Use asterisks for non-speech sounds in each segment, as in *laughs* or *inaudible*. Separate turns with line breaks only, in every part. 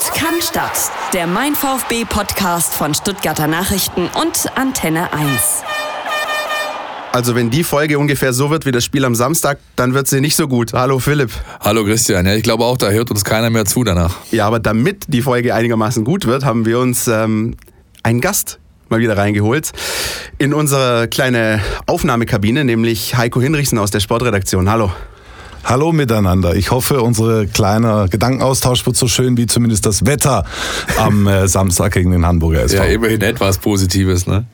Sport kann Stadt. Der Mein VfB Podcast von Stuttgarter Nachrichten und Antenne 1.
Also wenn die Folge ungefähr so wird wie das Spiel am Samstag, dann wird sie nicht so gut. Hallo Philipp.
Hallo Christian. Ja, ich glaube auch, da hört uns keiner mehr zu danach.
Ja, aber damit die Folge einigermaßen gut wird, haben wir uns ähm, einen Gast mal wieder reingeholt in unsere kleine Aufnahmekabine, nämlich Heiko Hinrichsen aus der Sportredaktion. Hallo.
Hallo miteinander. Ich hoffe, unser kleiner Gedankenaustausch wird so schön wie zumindest das Wetter am äh, Samstag gegen den Hamburger SV.
Ja, immerhin etwas Positives, ne?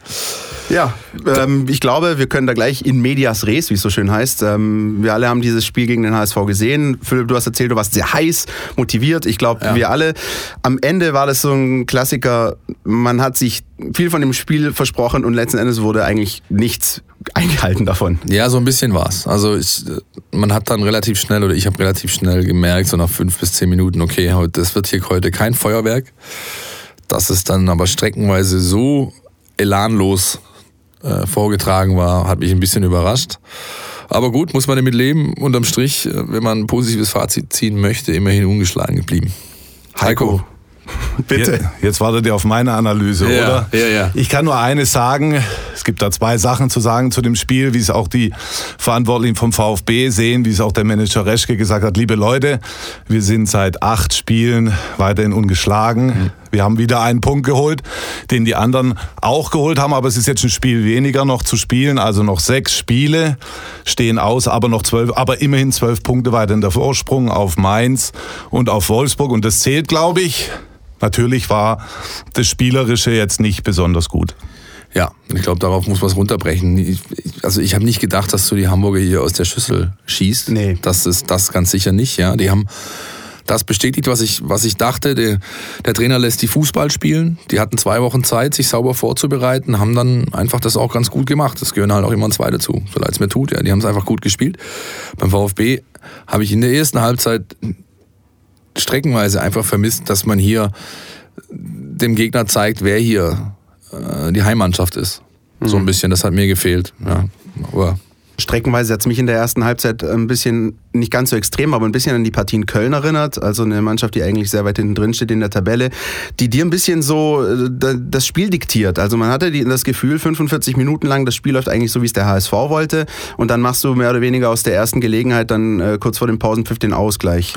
Ja, ähm, ich glaube, wir können da gleich in medias res, wie es so schön heißt. Ähm, wir alle haben dieses Spiel gegen den HSV gesehen. Philipp, du hast erzählt, du warst sehr heiß, motiviert. Ich glaube, ja. wir alle. Am Ende war das so ein Klassiker. Man hat sich viel von dem Spiel versprochen und letzten Endes wurde eigentlich nichts eingehalten davon.
Ja, so ein bisschen war's. Also ich, man hat dann relativ schnell oder ich habe relativ schnell gemerkt, so nach fünf bis zehn Minuten, okay, das wird hier heute kein Feuerwerk. Dass es dann aber streckenweise so elanlos äh, vorgetragen war, hat mich ein bisschen überrascht. Aber gut, muss man damit leben. Unterm Strich, äh, wenn man ein positives Fazit ziehen möchte, immerhin ungeschlagen geblieben.
Heiko. Heiko. Bitte. Jetzt wartet ihr auf meine Analyse,
ja,
oder?
Ja, ja.
Ich kann nur eines sagen. Es gibt da zwei Sachen zu sagen zu dem Spiel, wie es auch die Verantwortlichen vom VfB sehen, wie es auch der Manager Reschke gesagt hat. Liebe Leute, wir sind seit acht Spielen weiterhin ungeschlagen. Mhm. Wir haben wieder einen Punkt geholt, den die anderen auch geholt haben, aber es ist jetzt ein Spiel weniger noch zu spielen, also noch sechs Spiele stehen aus, aber noch zwölf, aber immerhin zwölf Punkte weiter in der Vorsprung auf Mainz und auf Wolfsburg und das zählt, glaube ich. Natürlich war das Spielerische jetzt nicht besonders gut.
Ja, ich glaube, darauf muss man es runterbrechen. Ich, also ich habe nicht gedacht, dass du die Hamburger hier aus der Schüssel schießt.
Nee.
Das ist das ganz sicher nicht. Ja, die haben das bestätigt, was ich, was ich dachte. Der, der Trainer lässt die Fußball spielen. Die hatten zwei Wochen Zeit, sich sauber vorzubereiten, haben dann einfach das auch ganz gut gemacht. Das gehören halt auch immer zwei dazu, so leid es mir tut. Ja, die haben es einfach gut gespielt. Beim VfB habe ich in der ersten Halbzeit streckenweise einfach vermisst, dass man hier dem Gegner zeigt, wer hier äh, die Heimmannschaft ist. Mhm. So ein bisschen, das hat mir gefehlt. Ja,
aber Streckenweise hat es mich in der ersten Halbzeit ein bisschen, nicht ganz so extrem, aber ein bisschen an die Partien Köln erinnert. Also eine Mannschaft, die eigentlich sehr weit hinten drin steht in der Tabelle, die dir ein bisschen so äh, das Spiel diktiert. Also man hatte das Gefühl, 45 Minuten lang, das Spiel läuft eigentlich so, wie es der HSV wollte. Und dann machst du mehr oder weniger aus der ersten Gelegenheit dann äh, kurz vor dem Pausenpfiff den Ausgleich.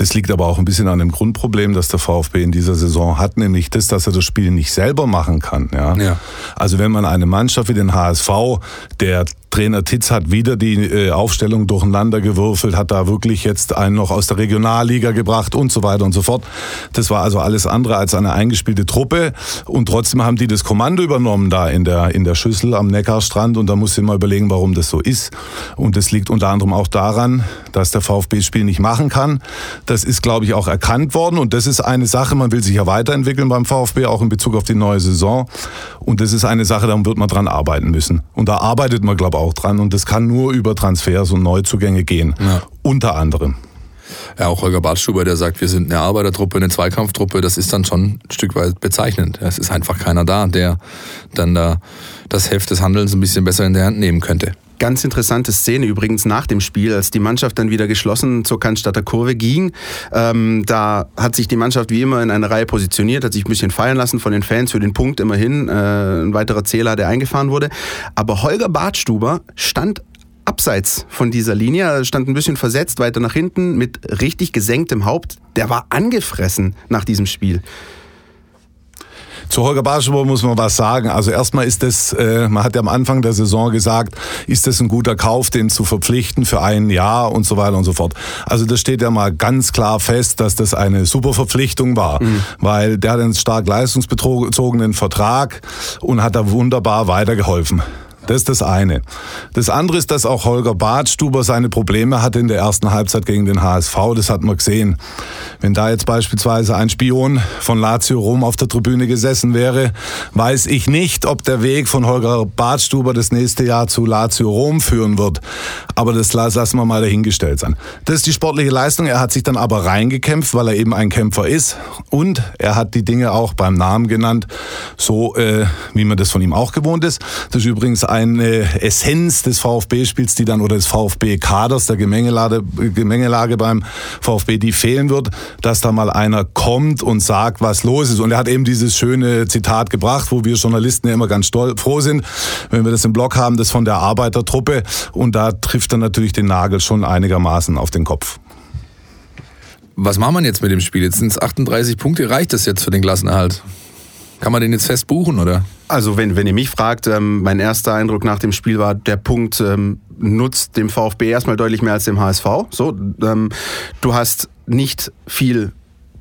Das liegt aber auch ein bisschen an dem Grundproblem, das der VfB in dieser Saison hat, nämlich das, dass er das Spiel nicht selber machen kann. Ja? ja. Also wenn man eine Mannschaft wie den HSV, der Trainer Titz hat wieder die äh, Aufstellung durcheinander gewürfelt, hat da wirklich jetzt einen noch aus der Regionalliga gebracht und so weiter und so fort. Das war also alles andere als eine eingespielte Truppe und trotzdem haben die das Kommando übernommen da in der, in der Schüssel am Neckarstrand und da muss ich mal überlegen, warum das so ist. Und das liegt unter anderem auch daran, dass der VfB das Spiel nicht machen kann. Das ist, glaube ich, auch erkannt worden und das ist eine Sache, man will sich ja weiterentwickeln beim VfB, auch in Bezug auf die neue Saison. Und das ist eine Sache, da wird man dran arbeiten müssen. Und da arbeitet man, glaube ich, auch dran und das kann nur über Transfers und Neuzugänge gehen. Ja. Unter anderem.
Ja, auch Holger Bartstuber, der sagt, wir sind eine Arbeitertruppe, eine Zweikampftruppe, das ist dann schon ein Stück weit bezeichnend. Es ist einfach keiner da, der dann da das Heft des Handelns ein bisschen besser in der Hand nehmen könnte.
Ganz interessante Szene übrigens nach dem Spiel, als die Mannschaft dann wieder geschlossen zur Cannstatter Kurve ging. Ähm, da hat sich die Mannschaft wie immer in eine Reihe positioniert, hat sich ein bisschen feiern lassen von den Fans für den Punkt immerhin. Äh, ein weiterer Zähler, der eingefahren wurde. Aber Holger Bartstuber stand abseits von dieser Linie, stand ein bisschen versetzt weiter nach hinten mit richtig gesenktem Haupt. Der war angefressen nach diesem Spiel.
Zu Holger Barschauer muss man was sagen. Also erstmal ist das, äh, man hat ja am Anfang der Saison gesagt, ist das ein guter Kauf, den zu verpflichten für ein Jahr und so weiter und so fort. Also das steht ja mal ganz klar fest, dass das eine super Verpflichtung war, mhm. weil der hat einen stark leistungsbezogenen Vertrag und hat da wunderbar weitergeholfen. Das ist das eine. Das andere ist, dass auch Holger Badstuber seine Probleme hatte in der ersten Halbzeit gegen den HSV. Das hat man gesehen. Wenn da jetzt beispielsweise ein Spion von Lazio Rom auf der Tribüne gesessen wäre, weiß ich nicht, ob der Weg von Holger Badstuber das nächste Jahr zu Lazio Rom führen wird. Aber das lassen wir mal dahingestellt sein. Das ist die sportliche Leistung. Er hat sich dann aber reingekämpft, weil er eben ein Kämpfer ist. Und er hat die Dinge auch beim Namen genannt, so äh, wie man das von ihm auch gewohnt ist. Das ist übrigens eine Essenz des VfB-Spiels, die dann oder des VfB-Kaders, der Gemengelage, Gemengelage beim VfB, die fehlen wird, dass da mal einer kommt und sagt, was los ist. Und er hat eben dieses schöne Zitat gebracht, wo wir Journalisten ja immer ganz stolz, froh sind, wenn wir das im Blog haben, das von der Arbeitertruppe. Und da trifft er natürlich den Nagel schon einigermaßen auf den Kopf.
Was macht man jetzt mit dem Spiel? Jetzt sind es 38 Punkte. Reicht das jetzt für den Klassenerhalt? Kann man den jetzt fest buchen, oder?
Also wenn, wenn ihr mich fragt, ähm, mein erster Eindruck nach dem Spiel war, der Punkt ähm, nutzt dem VfB erstmal deutlich mehr als dem HSV. So, ähm, du hast nicht viel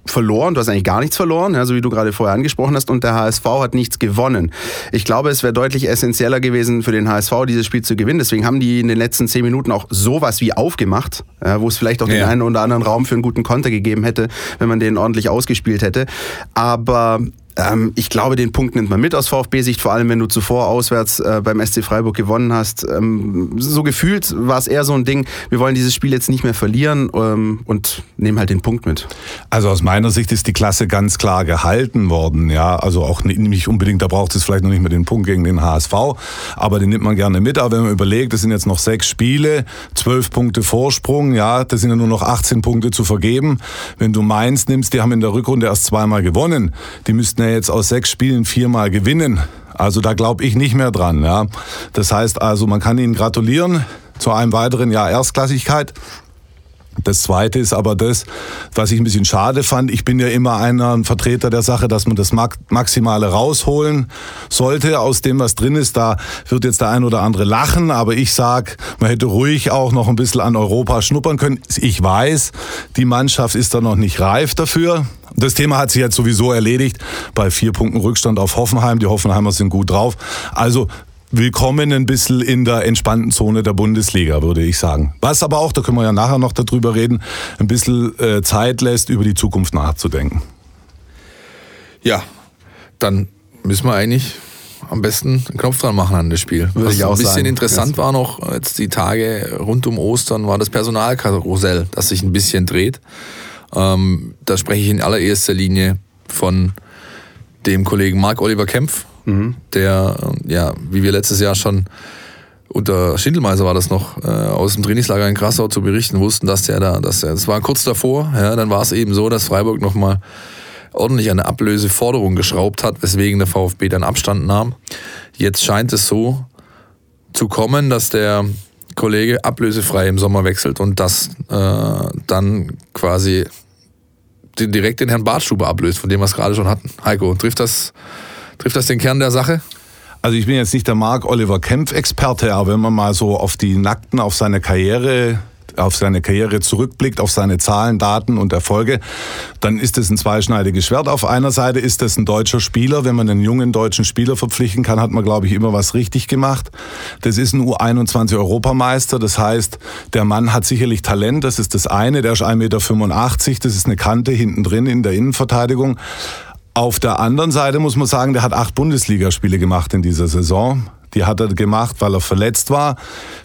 verloren, du hast eigentlich gar nichts verloren, ja, so wie du gerade vorher angesprochen hast, und der HSV hat nichts gewonnen. Ich glaube, es wäre deutlich essentieller gewesen für den HSV, dieses Spiel zu gewinnen. Deswegen haben die in den letzten zehn Minuten auch sowas wie aufgemacht, ja, wo es vielleicht auch ja. den einen oder anderen Raum für einen guten Konter gegeben hätte, wenn man den ordentlich ausgespielt hätte. Aber ähm, ich glaube, den Punkt nimmt man mit aus VfB-Sicht, vor allem wenn du zuvor auswärts äh, beim SC Freiburg gewonnen hast. Ähm, so gefühlt war es eher so ein Ding, wir wollen dieses Spiel jetzt nicht mehr verlieren ähm, und nehmen halt den Punkt mit.
Also aus meiner Sicht ist die Klasse ganz klar gehalten worden. Ja, also auch nicht unbedingt, da braucht es vielleicht noch nicht mehr den Punkt gegen den HSV, aber den nimmt man gerne mit. Aber wenn man überlegt, es sind jetzt noch sechs Spiele, zwölf Punkte Vorsprung, ja, das sind ja nur noch 18 Punkte zu vergeben. Wenn du Mainz nimmst, die haben in der Rückrunde erst zweimal gewonnen. Die müssten ja jetzt aus sechs Spielen viermal gewinnen. Also da glaube ich nicht mehr dran. Ja. Das heißt also, man kann ihnen gratulieren zu einem weiteren Jahr Erstklassigkeit. Das Zweite ist aber das, was ich ein bisschen schade fand. Ich bin ja immer einer ein Vertreter der Sache, dass man das Maximale rausholen sollte aus dem, was drin ist. Da wird jetzt der ein oder andere lachen, aber ich sag, man hätte ruhig auch noch ein bisschen an Europa schnuppern können. Ich weiß, die Mannschaft ist da noch nicht reif dafür. Das Thema hat sich jetzt sowieso erledigt bei vier Punkten Rückstand auf Hoffenheim. Die Hoffenheimer sind gut drauf. Also willkommen ein bisschen in der entspannten Zone der Bundesliga, würde ich sagen. Was aber auch, da können wir ja nachher noch darüber reden, ein bisschen äh, Zeit lässt, über die Zukunft nachzudenken.
Ja, dann müssen wir eigentlich am besten einen Knopf dran machen an das Spiel.
Würde
Was
ich auch
ein bisschen
sagen.
interessant war noch, jetzt die Tage rund um Ostern, war das Personalkarussell, das sich ein bisschen dreht. Ähm, da spreche ich in allererster Linie von dem Kollegen Marc Oliver Kempf, mhm. der, ja, wie wir letztes Jahr schon unter Schindelmeiser war das noch, äh, aus dem Trainingslager in Krassau zu berichten wussten, dass der da, dass der, das war kurz davor, ja, dann war es eben so, dass Freiburg nochmal ordentlich eine Ablöseforderung geschraubt hat, weswegen der VfB dann Abstand nahm. Jetzt scheint es so zu kommen, dass der Kollege ablösefrei im Sommer wechselt und das äh, dann quasi direkt den Herrn Bartstube ablöst, von dem wir es gerade schon hatten. Heiko, trifft das, trifft das den Kern der Sache?
Also ich bin jetzt nicht der Mark Oliver Kempf Experte, aber wenn man mal so auf die Nackten, auf seine Karriere auf seine Karriere zurückblickt, auf seine Zahlen, Daten und Erfolge, dann ist es ein zweischneidiges Schwert. Auf einer Seite ist es ein deutscher Spieler. Wenn man einen jungen deutschen Spieler verpflichten kann, hat man, glaube ich, immer was richtig gemacht. Das ist ein U21-Europameister. Das heißt, der Mann hat sicherlich Talent. Das ist das eine. Der ist 1,85 Meter. Das ist eine Kante hinten drin in der Innenverteidigung. Auf der anderen Seite muss man sagen, der hat acht Bundesligaspiele gemacht in dieser Saison. Die hat er gemacht, weil er verletzt war.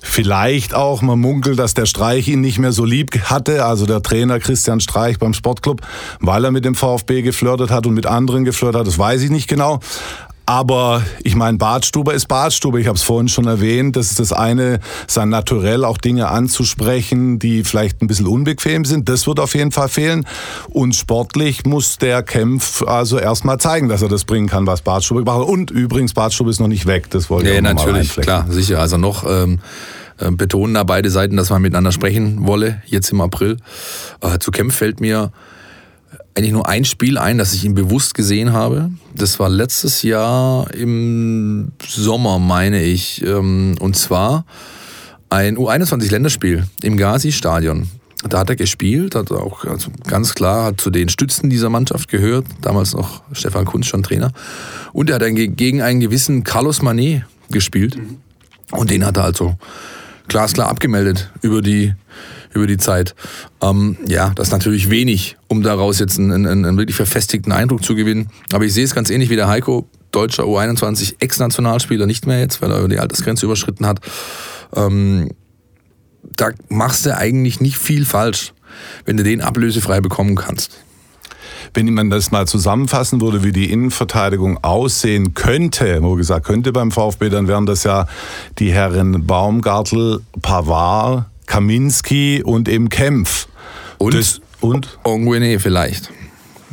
Vielleicht auch, man munkelt, dass der Streich ihn nicht mehr so lieb hatte, also der Trainer Christian Streich beim Sportclub, weil er mit dem VfB geflirtet hat und mit anderen geflirtet hat, das weiß ich nicht genau. Aber ich meine, Bartstube ist Bartstube. Ich habe es vorhin schon erwähnt. Das ist das eine, sein Naturell, auch Dinge anzusprechen, die vielleicht ein bisschen unbequem sind. Das wird auf jeden Fall fehlen. Und sportlich muss der Kempf also erstmal zeigen, dass er das bringen kann, was Bartstube gemacht hat. Und übrigens, Bartstube ist noch nicht weg. Das wollte
nee,
ich auch noch
natürlich,
mal
klar, sicher. Also noch ähm, äh, betonen da beide Seiten, dass man miteinander sprechen wolle, jetzt im April. Äh, zu Kempf fällt mir eigentlich nur ein Spiel ein, das ich ihn bewusst gesehen habe. Das war letztes Jahr im Sommer, meine ich. Ähm, und zwar ein U21-Länderspiel im Gazi-Stadion. Da hat er gespielt, hat auch also ganz klar hat zu den Stützen dieser Mannschaft gehört. Damals noch Stefan Kunz schon Trainer. Und er hat dann gegen einen gewissen Carlos Manet gespielt. Und den hat er also glasklar abgemeldet über die über die Zeit. Ähm, ja, das ist natürlich wenig, um daraus jetzt einen, einen, einen wirklich verfestigten Eindruck zu gewinnen. Aber ich sehe es ganz ähnlich wie der Heiko, deutscher U21 Ex-Nationalspieler, nicht mehr jetzt, weil er die Altersgrenze überschritten hat. Ähm, da machst du eigentlich nicht viel falsch, wenn du den ablösefrei bekommen kannst.
wenn man das mal zusammenfassen würde, wie die Innenverteidigung aussehen könnte, wo gesagt könnte beim VfB, dann wären das ja die Herren Baumgartel, Pavard, Kaminski und eben Kempf.
Und, das, und? Onguene vielleicht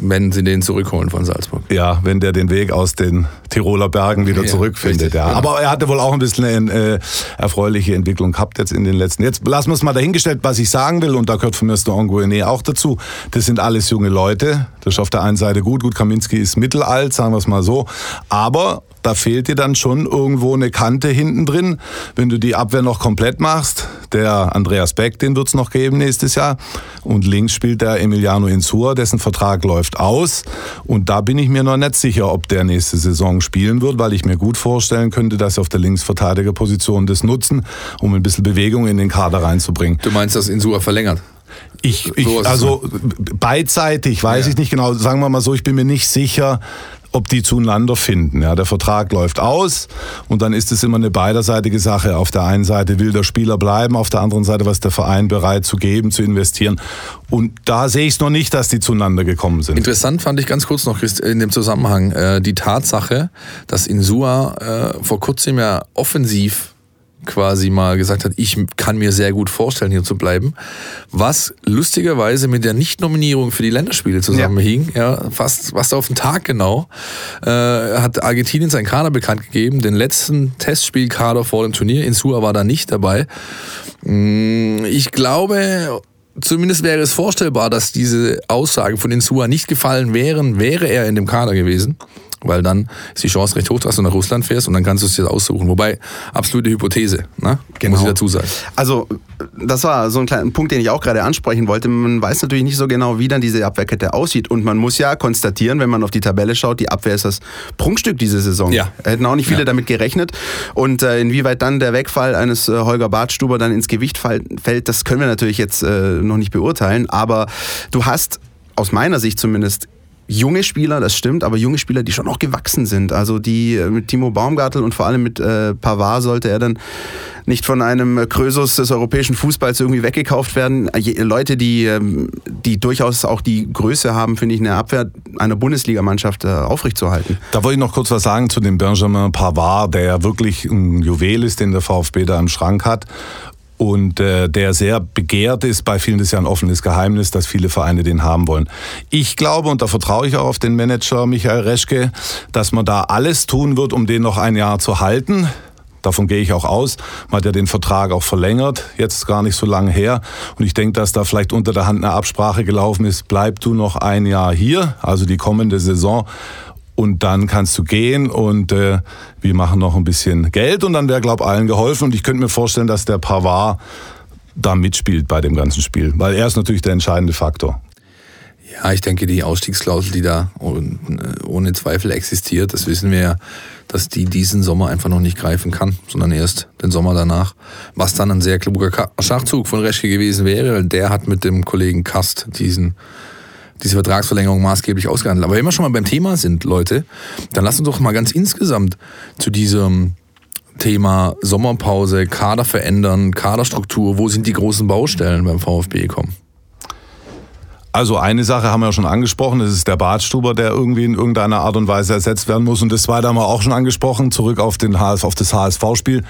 wenn sie den zurückholen von Salzburg.
Ja, wenn der den Weg aus den Tiroler Bergen wieder ja, zurückfindet. Richtig, ja. Genau. Aber er hatte wohl auch ein bisschen eine äh, erfreuliche Entwicklung gehabt jetzt in den letzten. Jetzt lassen wir es mal dahingestellt, was ich sagen will, und da gehört von mir der Anguene auch dazu. Das sind alles junge Leute. Das ist auf der einen Seite gut. Gut, Kaminski ist mittelalt, sagen wir es mal so. Aber da fehlt dir dann schon irgendwo eine Kante hinten drin. Wenn du die Abwehr noch komplett machst, der Andreas Beck, den wird es noch geben nächstes Jahr. Und links spielt der Emiliano Insua, dessen Vertrag läuft aus. Und da bin ich mir noch nicht sicher, ob der nächste Saison spielen wird, weil ich mir gut vorstellen könnte, dass sie auf der Linksverteidigerposition das nutzen, um ein bisschen Bewegung in den Kader reinzubringen.
Du meinst, dass Insua verlängert?
Ich, ich also beidseitig weiß ja. ich nicht genau. Sagen wir mal so, ich bin mir nicht sicher, ob die zueinander finden. Ja, der Vertrag läuft aus und dann ist es immer eine beiderseitige Sache. Auf der einen Seite will der Spieler bleiben, auf der anderen Seite was der Verein bereit zu geben, zu investieren. Und da sehe ich es noch nicht, dass die zueinander gekommen sind.
Interessant fand ich ganz kurz noch in dem Zusammenhang äh, die Tatsache, dass Insua äh, vor kurzem ja offensiv quasi mal gesagt hat, ich kann mir sehr gut vorstellen, hier zu bleiben. Was lustigerweise mit der Nicht-Nominierung für die Länderspiele zusammenhing, ja. ja, fast, fast auf den Tag genau, äh, hat Argentinien seinen Kader bekannt gegeben, den letzten Testspielkader vor dem Turnier. Insua war da nicht dabei. Mm, ich glaube, zumindest wäre es vorstellbar, dass diese Aussagen von Insua nicht gefallen wären, wäre er in dem Kader gewesen. Weil dann ist die Chance recht hoch, dass du nach Russland fährst und dann kannst du es dir aussuchen. Wobei, absolute Hypothese, ne? Genau. muss ich dazu sagen.
Also, das war so ein kleiner Punkt, den ich auch gerade ansprechen wollte. Man weiß natürlich nicht so genau, wie dann diese Abwehrkette aussieht. Und man muss ja konstatieren, wenn man auf die Tabelle schaut, die Abwehr ist das Prunkstück diese Saison. Ja. Hätten auch nicht viele ja. damit gerechnet. Und äh, inwieweit dann der Wegfall eines äh, Holger Bartstuber dann ins Gewicht fällt, das können wir natürlich jetzt äh, noch nicht beurteilen. Aber du hast aus meiner Sicht zumindest junge Spieler, das stimmt, aber junge Spieler, die schon auch gewachsen sind. Also die äh, mit Timo Baumgartel und vor allem mit äh, Pavard sollte er dann nicht von einem Krösus des europäischen Fußballs irgendwie weggekauft werden. Leute, die, ähm, die durchaus auch die Größe haben, finde ich, eine Abwehr einer Bundesligamannschaft äh, aufrechtzuerhalten.
Da wollte ich noch kurz was sagen zu dem Benjamin Pavard, der ja wirklich ein Juwel ist, den der VfB da im Schrank hat und äh, der sehr begehrt ist. Bei vielen ist ja ein offenes Geheimnis, dass viele Vereine den haben wollen. Ich glaube, und da vertraue ich auch auf den Manager Michael Reschke, dass man da alles tun wird, um den noch ein Jahr zu halten. Davon gehe ich auch aus. Man hat ja den Vertrag auch verlängert, jetzt gar nicht so lange her. Und ich denke, dass da vielleicht unter der Hand eine Absprache gelaufen ist, bleib du noch ein Jahr hier, also die kommende Saison und dann kannst du gehen und äh, wir machen noch ein bisschen Geld und dann wäre, glaube ich, allen geholfen. Und ich könnte mir vorstellen, dass der Pavard da mitspielt bei dem ganzen Spiel, weil er ist natürlich der entscheidende Faktor.
Ja, ich denke, die Ausstiegsklausel, die da ohne Zweifel existiert, das wissen wir ja, dass die diesen Sommer einfach noch nicht greifen kann, sondern erst den Sommer danach. Was dann ein sehr kluger Schachzug von Reschke gewesen wäre, der hat mit dem Kollegen Kast diesen diese Vertragsverlängerung maßgeblich ausgehandelt. Aber wenn wir schon mal beim Thema sind, Leute, dann lasst uns doch mal ganz insgesamt zu diesem Thema Sommerpause, Kader verändern, Kaderstruktur, wo sind die großen Baustellen beim VfB kommen?
Also eine Sache haben wir ja schon angesprochen, das ist der Badstuber, der irgendwie in irgendeiner Art und Weise ersetzt werden muss. Und das zweite haben wir auch schon angesprochen, zurück auf, den HSV, auf das HSV-Spiel.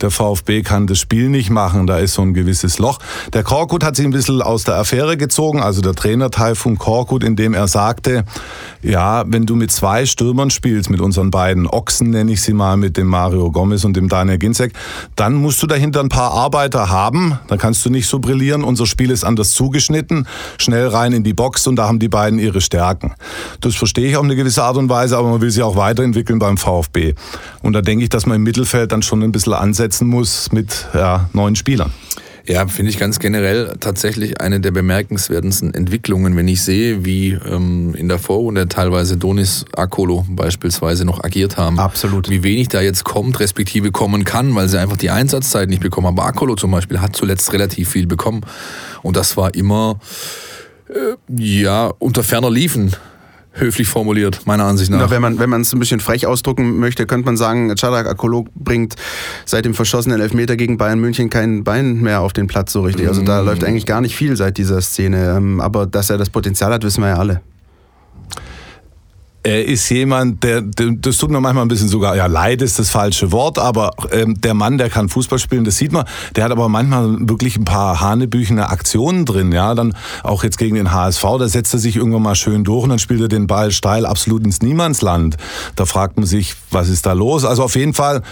Der VfB kann das Spiel nicht machen, da ist so ein gewisses Loch. Der Korkut hat sich ein bisschen aus der Affäre gezogen, also der Trainer Taifun Korkut, indem er sagte, ja, wenn du mit zwei Stürmern spielst, mit unseren beiden Ochsen nenne ich sie mal, mit dem Mario Gomez und dem Daniel Ginzek, dann musst du dahinter ein paar Arbeiter haben, dann kannst du nicht so brillieren. Unser Spiel ist anders zugeschnitten, schnell rein rein in die Box und da haben die beiden ihre Stärken. Das verstehe ich auf eine gewisse Art und Weise, aber man will sie auch weiterentwickeln beim VfB. Und da denke ich, dass man im Mittelfeld dann schon ein bisschen ansetzen muss mit ja, neuen Spielern.
Ja, finde ich ganz generell tatsächlich eine der bemerkenswertesten Entwicklungen, wenn ich sehe, wie ähm, in der Vorrunde teilweise Donis Akolo beispielsweise noch agiert haben.
Absolut.
Wie wenig da jetzt kommt, respektive kommen kann, weil sie einfach die Einsatzzeit nicht bekommen. Aber Akolo zum Beispiel hat zuletzt relativ viel bekommen. Und das war immer äh, ja, unter ferner liefen höflich formuliert, meiner Ansicht nach. Ja,
wenn man wenn man es ein bisschen frech ausdrucken möchte, könnte man sagen, Chadak Akolo bringt seit dem verschossenen Elfmeter gegen Bayern München kein Bein mehr auf den Platz so richtig. Also da mm. läuft eigentlich gar nicht viel seit dieser Szene. Ähm, aber dass er das Potenzial hat, wissen wir ja alle.
Er ist jemand, der, das tut mir manchmal ein bisschen sogar, ja, leid ist das falsche Wort, aber ähm, der Mann, der kann Fußball spielen, das sieht man. Der hat aber manchmal wirklich ein paar hanebüchene Aktionen drin, ja. Dann auch jetzt gegen den HSV, da setzt er sich irgendwann mal schön durch und dann spielt er den Ball steil absolut ins Niemandsland. Da fragt man sich, was ist da los? Also auf jeden Fall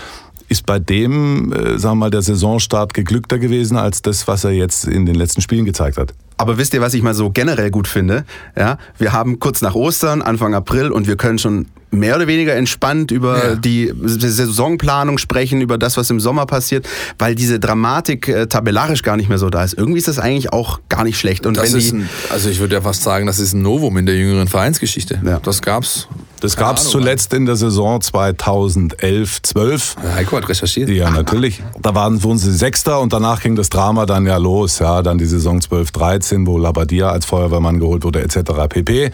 ist bei dem, äh, sagen wir mal, der Saisonstart geglückter gewesen als das, was er jetzt in den letzten Spielen gezeigt hat.
Aber wisst ihr, was ich mal so generell gut finde? Ja, wir haben kurz nach Ostern, Anfang April und wir können schon mehr oder weniger entspannt über ja. die Saisonplanung sprechen, über das, was im Sommer passiert, weil diese Dramatik äh, tabellarisch gar nicht mehr so da ist. Irgendwie ist das eigentlich auch gar nicht schlecht.
Und das wenn die, ein, also ich würde ja fast sagen, das ist ein Novum in der jüngeren Vereinsgeschichte. Ja. Das gab's.
Das gab es zuletzt in der Saison 2011, 12.
Heiko hat recherchiert.
Ja, natürlich. Da waren, wurden sie Sechster und danach ging das Drama dann ja los. Ja, dann die Saison 12, 13, wo Labadia als Feuerwehrmann geholt wurde, etc. pp.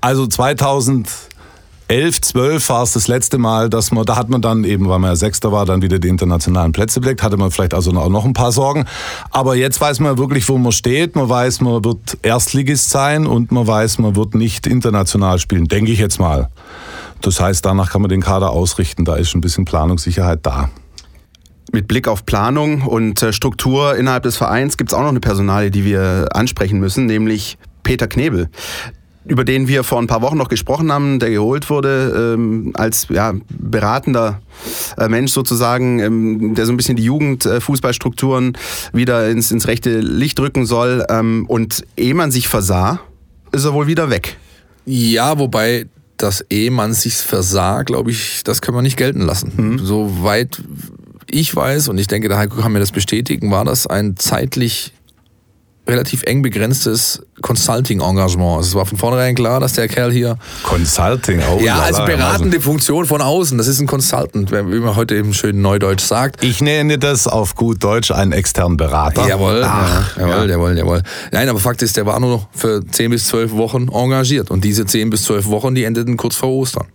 Also 2000 11, 12 war es das letzte Mal, dass man, da hat man dann eben, weil man ja Sechster war, dann wieder die internationalen Plätze belegt, hatte man vielleicht also auch noch ein paar Sorgen. Aber jetzt weiß man wirklich, wo man steht. Man weiß, man wird Erstligist sein und man weiß, man wird nicht international spielen, denke ich jetzt mal. Das heißt, danach kann man den Kader ausrichten. Da ist ein bisschen Planungssicherheit da.
Mit Blick auf Planung und äh, Struktur innerhalb des Vereins gibt es auch noch eine Personalie, die wir ansprechen müssen, nämlich Peter Knebel über den wir vor ein paar Wochen noch gesprochen haben, der geholt wurde ähm, als ja, beratender äh, Mensch sozusagen, ähm, der so ein bisschen die Jugendfußballstrukturen äh, wieder ins, ins rechte Licht rücken soll. Ähm, und ehe man sich versah, ist er wohl wieder weg.
Ja, wobei das ehe man sich versah, glaube ich, das können wir nicht gelten lassen. Mhm. Soweit ich weiß, und ich denke, der Heiko kann mir das bestätigen, war das ein zeitlich relativ eng begrenztes Consulting-Engagement. Also es war von vornherein klar, dass der Kerl hier...
Consulting,
auch. Ja, als beratende Funktion von außen. Das ist ein Consultant, wie man heute eben schön neudeutsch sagt.
Ich nenne das auf gut Deutsch einen externen Berater.
Jawohl, Ach, ja, jawohl, ja. jawohl, jawohl. Nein, aber Fakt ist, der war nur noch für 10 bis 12 Wochen engagiert. Und diese 10 bis 12 Wochen, die endeten kurz vor Ostern.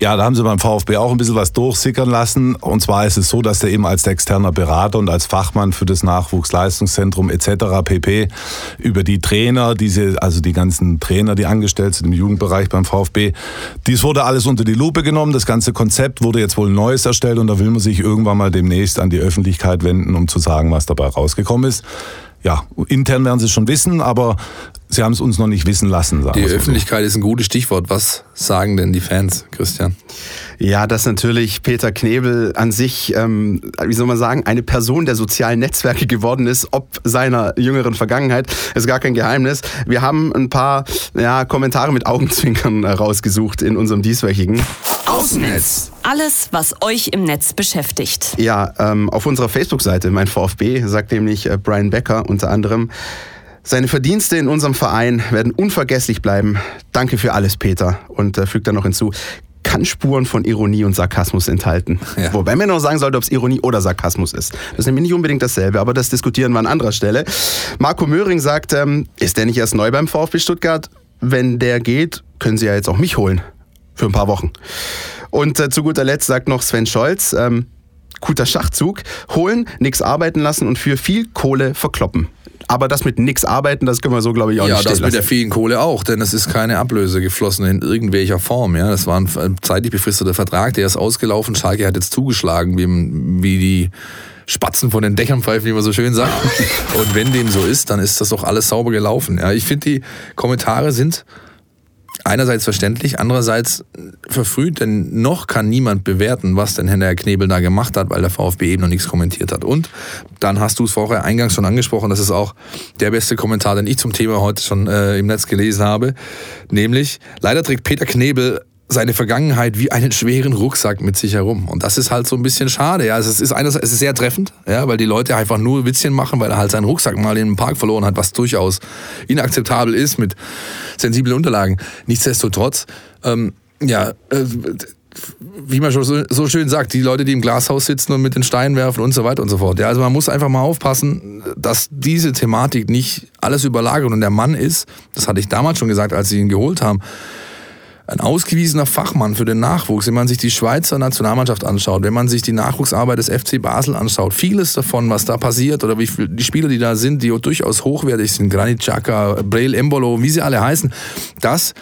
Ja, da haben sie beim VfB auch ein bisschen was durchsickern lassen. Und zwar ist es so, dass der eben als externer Berater und als Fachmann für das Nachwuchsleistungszentrum etc. pp. über die Trainer, diese, also die ganzen Trainer, die angestellt sind im Jugendbereich beim VfB, dies wurde alles unter die Lupe genommen. Das ganze Konzept wurde jetzt wohl Neues erstellt und da will man sich irgendwann mal demnächst an die Öffentlichkeit wenden, um zu sagen, was dabei rausgekommen ist ja, intern werden sie es schon wissen, aber sie haben es uns noch nicht wissen lassen.
die Öffentlichkeit so. ist ein gutes Stichwort. Was sagen denn die Fans, Christian?
Ja, dass natürlich Peter Knebel an sich, ähm, wie soll man sagen, eine Person der sozialen Netzwerke geworden ist, ob seiner jüngeren Vergangenheit, ist gar kein Geheimnis. Wir haben ein paar ja, Kommentare mit Augenzwinkern rausgesucht in unserem dieswöchigen
Außennetz. Alles, was euch im Netz beschäftigt.
Ja, ähm, auf unserer Facebook-Seite, mein VfB, sagt nämlich äh, Brian Becker unter anderem, seine Verdienste in unserem Verein werden unvergesslich bleiben. Danke für alles, Peter. Und äh, fügt dann noch hinzu, kann Spuren von Ironie und Sarkasmus enthalten. Ja. Wobei man noch sagen sollte, ob es Ironie oder Sarkasmus ist. Das ist nämlich nicht unbedingt dasselbe, aber das diskutieren wir an anderer Stelle. Marco Möhring sagt, ähm, ist der nicht erst neu beim VfB Stuttgart? Wenn der geht, können sie ja jetzt auch mich holen. Für ein paar Wochen. Und äh, zu guter Letzt sagt noch Sven Scholz, ähm, guter Schachzug, holen, nichts arbeiten lassen und für viel Kohle verkloppen. Aber das mit nichts arbeiten, das können wir so, glaube ich, auch
ja,
nicht
Ja, das
mit
der vielen Kohle auch, denn es ist keine Ablöse geflossen in irgendwelcher Form. Ja, Das war ein zeitlich befristeter Vertrag, der ist ausgelaufen. Schalke hat jetzt zugeschlagen, wie, wie die Spatzen von den Dächern pfeifen, wie man so schön sagt. *laughs* Und wenn dem so ist, dann ist das doch alles sauber gelaufen. Ja, ich finde, die Kommentare sind einerseits verständlich, andererseits verfrüht, denn noch kann niemand bewerten, was denn Herr Knebel da gemacht hat, weil der VfB eben noch nichts kommentiert hat. Und dann hast du es vorher eingangs schon angesprochen, das ist auch der beste Kommentar, den ich zum Thema heute schon äh, im Netz gelesen habe, nämlich leider trägt Peter Knebel seine Vergangenheit wie einen schweren Rucksack mit sich herum. Und das ist halt so ein bisschen schade. Ja, es ist einerseits, es ist sehr treffend, ja, weil die Leute einfach nur Witzchen machen, weil er halt seinen Rucksack mal in den Park verloren hat, was durchaus inakzeptabel ist mit sensiblen Unterlagen. Nichtsdestotrotz, ähm, ja, äh, wie man schon so, so, schön sagt, die Leute, die im Glashaus sitzen und mit den Steinen werfen und so weiter und so fort. Ja, also man muss einfach mal aufpassen, dass diese Thematik nicht alles überlagert. Und der Mann ist, das hatte ich damals schon gesagt, als sie ihn geholt haben, ein ausgewiesener Fachmann für den Nachwuchs. Wenn man sich die Schweizer Nationalmannschaft anschaut, wenn man sich die Nachwuchsarbeit des FC Basel anschaut, vieles davon, was da passiert oder wie die Spieler, die da sind, die durchaus hochwertig sind, Granit Xhaka, Braille Embolo, wie sie alle heißen, das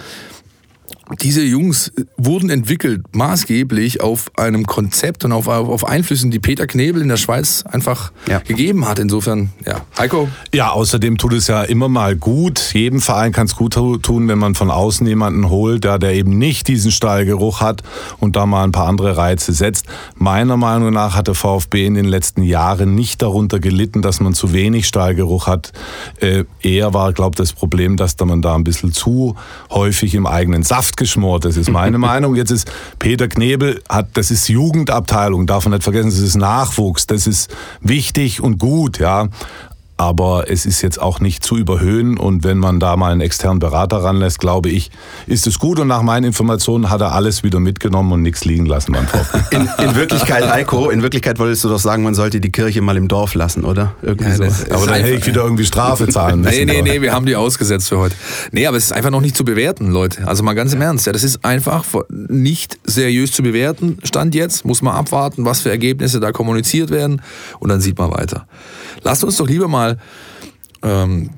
diese Jungs wurden entwickelt maßgeblich auf einem Konzept und auf, auf Einflüssen, die Peter Knebel in der Schweiz einfach ja. gegeben hat. Insofern, ja.
Heiko? Ja, außerdem tut es ja immer mal gut. Jedem Verein kann es gut tun, wenn man von außen jemanden holt, der, der eben nicht diesen Stallgeruch hat und da mal ein paar andere Reize setzt. Meiner Meinung nach hat der VfB in den letzten Jahren nicht darunter gelitten, dass man zu wenig Stallgeruch hat. Äh, eher war, glaube ich, das Problem, dass man da ein bisschen zu häufig im eigenen Saft geschmort. Das ist meine *laughs* Meinung. Jetzt ist Peter Knebel hat, das ist Jugendabteilung, darf man nicht vergessen, das ist Nachwuchs, das ist wichtig und gut, ja aber es ist jetzt auch nicht zu überhöhen und wenn man da mal einen externen Berater ranlässt, glaube ich, ist es gut und nach meinen Informationen hat er alles wieder mitgenommen und nichts liegen lassen beim *laughs*
in, in Wirklichkeit, Heiko, in Wirklichkeit wolltest du doch sagen, man sollte die Kirche mal im Dorf lassen, oder?
Irgendwie ja, so. Aber dann hätte ich wieder irgendwie Strafe zahlen *laughs* müssen.
Nee, nee, nee, wir haben die ausgesetzt für heute. Nee, aber es ist einfach noch nicht zu bewerten, Leute. Also mal ganz im Ernst, ja, das ist einfach nicht seriös zu bewerten. Stand jetzt, muss man abwarten, was für Ergebnisse da kommuniziert werden und dann sieht man weiter. Lasst uns doch lieber mal ähm,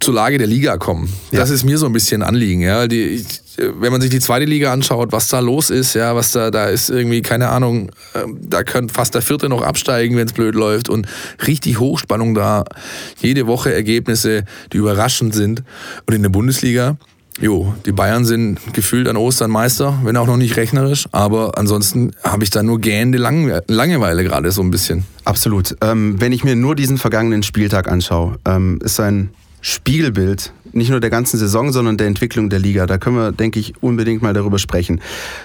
zur Lage der Liga kommen. Ja. Das ist mir so ein bisschen ein Anliegen. Ja. Die, wenn man sich die zweite Liga anschaut, was da los ist, ja, was da, da ist irgendwie, keine Ahnung, ähm, da könnte fast der vierte noch absteigen, wenn es blöd läuft und richtig Hochspannung da. Jede Woche Ergebnisse, die überraschend sind. Und in der Bundesliga, Jo, die Bayern sind gefühlt an Ostern Meister, wenn auch noch nicht rechnerisch, aber ansonsten habe ich da nur gähnende Lange Langeweile gerade so ein bisschen.
Absolut. Ähm, wenn ich mir nur diesen vergangenen Spieltag anschaue, ähm, ist ein Spiegelbild nicht nur der ganzen Saison, sondern der Entwicklung der Liga. Da können wir, denke ich, unbedingt mal darüber sprechen.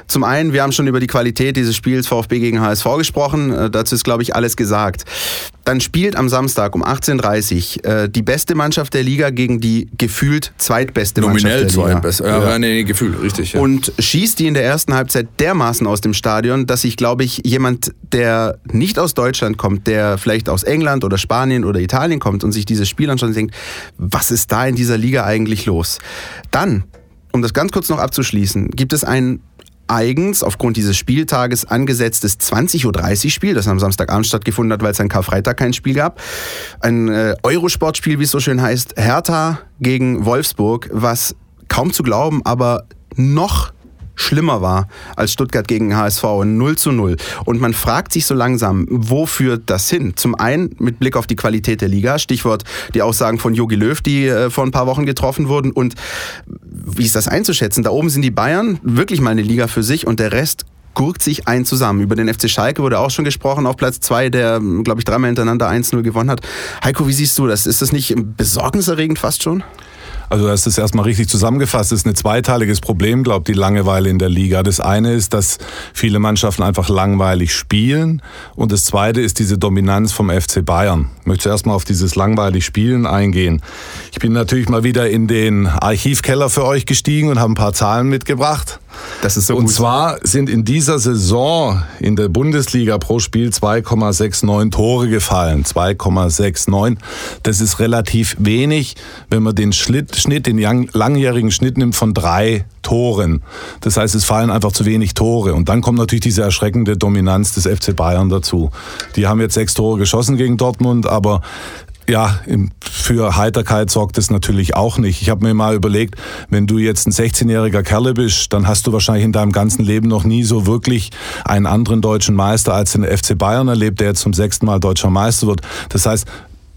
Zum einen, wir haben schon über die Qualität dieses Spiels VfB gegen HSV gesprochen. Äh, dazu ist, glaube ich, alles gesagt. Dann spielt am Samstag um 18.30 Uhr äh, die beste Mannschaft der Liga gegen die gefühlt zweitbeste
Nominell
Mannschaft der
Liga. Zweitbeste. Ja, ja. Nee, Gefühl, richtig.
Ja. Und schießt die in der ersten Halbzeit dermaßen aus dem Stadion, dass sich, glaube ich, jemand, der nicht aus Deutschland kommt, der vielleicht aus England oder Spanien oder Italien kommt und sich dieses Spiel anschaut und denkt, was ist da in dieser Liga eigentlich los? Dann, um das ganz kurz noch abzuschließen, gibt es ein eigens aufgrund dieses Spieltages angesetztes 20.30 Uhr Spiel, das am Samstagabend stattgefunden hat, weil es an Karfreitag kein Spiel gab. Ein äh, Eurosportspiel, wie es so schön heißt, Hertha gegen Wolfsburg, was kaum zu glauben, aber noch schlimmer war als Stuttgart gegen HSV, 0 zu 0. Und man fragt sich so langsam, wo führt das hin? Zum einen mit Blick auf die Qualität der Liga, Stichwort die Aussagen von Jogi Löw, die äh, vor ein paar Wochen getroffen wurden. Und wie ist das einzuschätzen? Da oben sind die Bayern, wirklich mal eine Liga für sich und der Rest gurkt sich ein zusammen. Über den FC Schalke wurde auch schon gesprochen, auf Platz 2, der, glaube ich, dreimal hintereinander 1-0 gewonnen hat. Heiko, wie siehst du das? Ist das nicht besorgniserregend fast schon?
Also das ist erstmal richtig zusammengefasst. Das ist ein zweiteiliges Problem, glaubt die Langeweile in der Liga. Das eine ist, dass viele Mannschaften einfach langweilig spielen. Und das zweite ist diese Dominanz vom FC Bayern. Ich möchte erstmal auf dieses langweilig Spielen eingehen. Ich bin natürlich mal wieder in den Archivkeller für euch gestiegen und habe ein paar Zahlen mitgebracht. Das ist so Und gut. zwar sind in dieser Saison in der Bundesliga pro Spiel 2,69 Tore gefallen. 2,69. Das ist relativ wenig, wenn man den Schnitt, Schnitt, den langjährigen Schnitt nimmt von drei Toren. Das heißt, es fallen einfach zu wenig Tore. Und dann kommt natürlich diese erschreckende Dominanz des FC Bayern dazu. Die haben jetzt sechs Tore geschossen gegen Dortmund, aber ja, für Heiterkeit sorgt es natürlich auch nicht. Ich habe mir mal überlegt, wenn du jetzt ein 16-jähriger Kerle bist, dann hast du wahrscheinlich in deinem ganzen Leben noch nie so wirklich einen anderen deutschen Meister als den FC Bayern erlebt, der jetzt zum sechsten Mal deutscher Meister wird. Das heißt,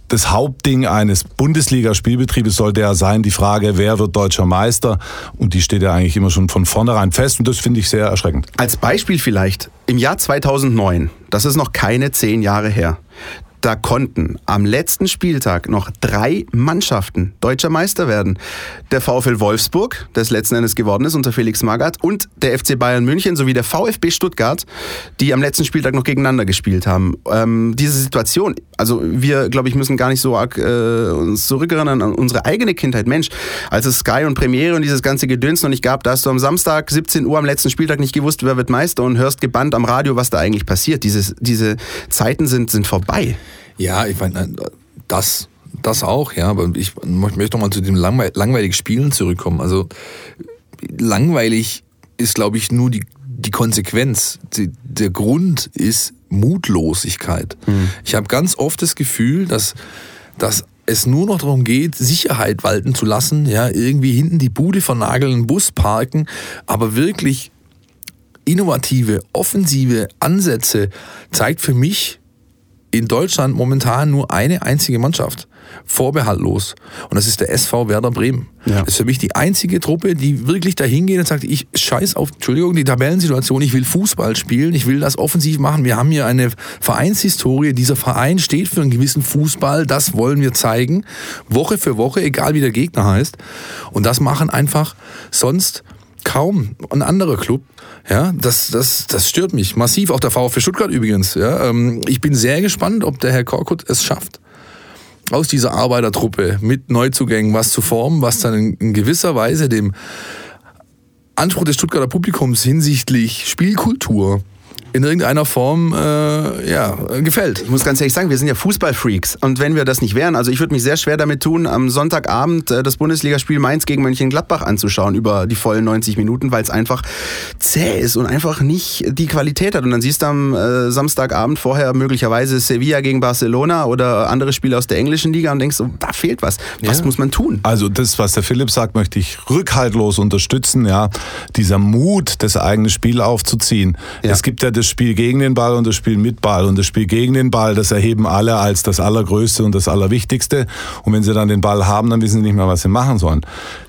das Hauptding eines Bundesliga-Spielbetriebes sollte ja sein, die Frage, wer wird deutscher Meister? Und die steht ja eigentlich immer schon von vornherein fest und das finde ich sehr erschreckend.
Als Beispiel vielleicht, im Jahr 2009, das ist noch keine zehn Jahre her, da konnten am letzten Spieltag noch drei Mannschaften deutscher Meister werden. Der VfL Wolfsburg, das letzten Endes geworden ist unter Felix Magath, und der FC Bayern München sowie der VfB Stuttgart, die am letzten Spieltag noch gegeneinander gespielt haben. Ähm, diese Situation, also wir, glaube ich, müssen gar nicht so arg äh, uns zurückerinnern an unsere eigene Kindheit. Mensch, als es Sky und Premiere und dieses ganze Gedöns noch nicht gab, da hast du am Samstag 17 Uhr am letzten Spieltag nicht gewusst, wer wird Meister und hörst gebannt am Radio, was da eigentlich passiert. Dieses, diese Zeiten sind, sind vorbei.
Ja, ich meine, das, das auch, ja, aber ich möchte nochmal zu dem langweiligen Spielen zurückkommen. Also langweilig ist, glaube ich, nur die, die Konsequenz. Die, der Grund ist Mutlosigkeit. Mhm. Ich habe ganz oft das Gefühl, dass, dass es nur noch darum geht, Sicherheit walten zu lassen, ja, irgendwie hinten die Bude vernageln, Bus parken, aber wirklich innovative, offensive Ansätze zeigt für mich in Deutschland momentan nur eine einzige Mannschaft. Vorbehaltlos. Und das ist der SV Werder Bremen. Ja. Das ist für mich die einzige Truppe, die wirklich dahin geht und sagt, ich scheiß auf, Entschuldigung, die Tabellensituation, ich will Fußball spielen, ich will das offensiv machen. Wir haben hier eine Vereinshistorie. Dieser Verein steht für einen gewissen Fußball. Das wollen wir zeigen. Woche für Woche, egal wie der Gegner heißt. Und das machen einfach sonst kaum ein anderer Club. Ja, das, das, das stört mich massiv. Auch der VfB Stuttgart übrigens. Ja, ähm, ich bin sehr gespannt, ob der Herr Korkut es schafft, aus dieser Arbeitertruppe mit Neuzugängen was zu formen, was dann in, in gewisser Weise dem Anspruch des Stuttgarter Publikums hinsichtlich Spielkultur in irgendeiner Form äh, ja, gefällt.
Ich muss ganz ehrlich sagen, wir sind ja Fußballfreaks. Und wenn wir das nicht wären, also ich würde mich sehr schwer damit tun, am Sonntagabend äh, das Bundesligaspiel Mainz gegen Mönchengladbach anzuschauen über die vollen 90 Minuten, weil es einfach zäh ist und einfach nicht die Qualität hat. Und dann siehst du am äh, Samstagabend vorher möglicherweise Sevilla gegen Barcelona oder andere Spiele aus der englischen Liga und denkst, so, da fehlt was. Was ja. muss man tun?
Also das, was der Philipp sagt, möchte ich rückhaltlos unterstützen. Ja, Dieser Mut, das eigene Spiel aufzuziehen. Ja. Es gibt ja das das Spiel gegen den Ball und das Spiel mit Ball. Und das Spiel gegen den Ball, das erheben alle als das Allergrößte und das Allerwichtigste. Und wenn sie dann den Ball haben, dann wissen sie nicht mehr, was sie machen sollen.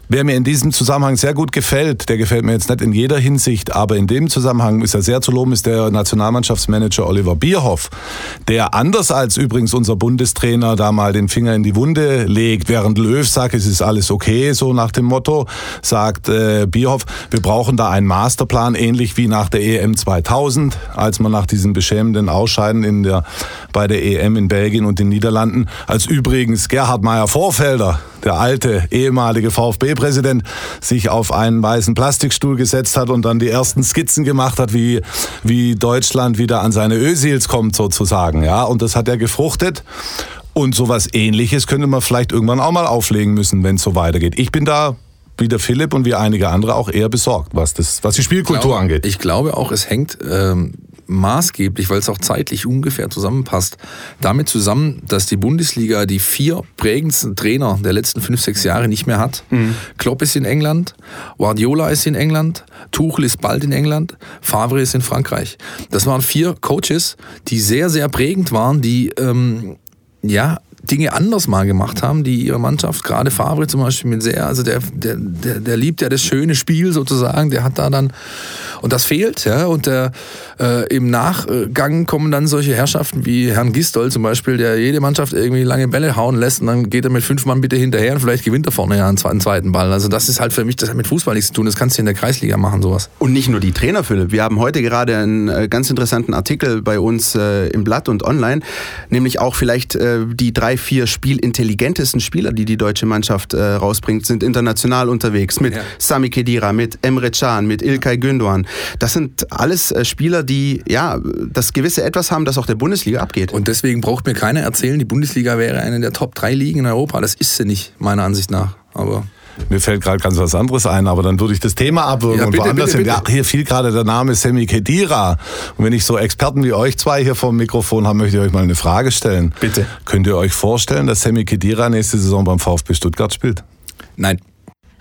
Wer mir in diesem Zusammenhang sehr gut gefällt, der gefällt mir jetzt nicht in jeder Hinsicht, aber in dem Zusammenhang ist er sehr zu loben, ist der Nationalmannschaftsmanager Oliver Bierhoff, der anders als übrigens unser Bundestrainer da mal den Finger in die Wunde legt, während Löw sagt, es ist alles okay, so nach dem Motto, sagt äh, Bierhoff, wir brauchen da einen Masterplan, ähnlich wie nach der EM 2000, als man nach diesem beschämenden Ausscheiden in der, bei der EM in Belgien und den Niederlanden, als übrigens Gerhard Meyer Vorfelder, der alte ehemalige VfB DFB-Präsident sich auf einen weißen Plastikstuhl gesetzt hat und dann die ersten Skizzen gemacht hat, wie, wie Deutschland wieder an seine Ösils kommt sozusagen. Ja, und das hat er gefruchtet. Und sowas ähnliches könnte man vielleicht irgendwann auch mal auflegen müssen, wenn es so weitergeht. Ich bin da wie der Philipp und wie einige andere auch eher besorgt, was, das, was die Spielkultur
ich glaube,
angeht.
Ich glaube auch, es hängt ähm, maßgeblich, weil es auch zeitlich ungefähr zusammenpasst, damit zusammen, dass die Bundesliga die vier prägendsten Trainer der letzten fünf, sechs Jahre nicht mehr hat. Mhm. Klopp ist in England, Guardiola ist in England, Tuchel ist bald in England, Favre ist in Frankreich. Das waren vier Coaches, die sehr, sehr prägend waren, die ähm, ja Dinge anders mal gemacht haben, die ihre Mannschaft, gerade Favre zum Beispiel mit sehr, also der, der, der, der liebt ja das schöne Spiel sozusagen, der hat da dann, und das fehlt, ja, und der, äh, im Nachgang kommen dann solche Herrschaften wie Herrn Gistol zum Beispiel, der jede Mannschaft irgendwie lange Bälle hauen lässt und dann geht er mit fünf Mann bitte hinterher und vielleicht gewinnt er vorne ja einen zweiten Ball. Also das ist halt für mich, das hat mit Fußball nichts zu tun, das kannst du in der Kreisliga machen, sowas.
Und nicht nur die Trainer, Philipp. Wir haben heute gerade einen äh, ganz interessanten Artikel bei uns äh, im Blatt und online, nämlich auch vielleicht äh, die drei drei, vier spielintelligentesten Spieler, die die deutsche Mannschaft äh, rausbringt, sind international unterwegs. Mit ja. Sami Khedira, mit Emre Can, mit Ilkay Gündoğan. Das sind alles äh, Spieler, die ja das gewisse Etwas haben, das auch der Bundesliga abgeht.
Und deswegen braucht mir keiner erzählen, die Bundesliga wäre eine der Top 3 Ligen in Europa. Das ist sie nicht, meiner Ansicht nach. Aber
mir fällt gerade ganz was anderes ein, aber dann würde ich das Thema abwürgen ja, und woanders hin. Ja, hier fiel gerade der Name Semi Kedira. Und wenn ich so Experten wie euch zwei hier vor dem Mikrofon habe, möchte ich euch mal eine Frage stellen.
Bitte.
Könnt ihr euch vorstellen, dass Semi Kedira nächste Saison beim VfB Stuttgart spielt?
Nein.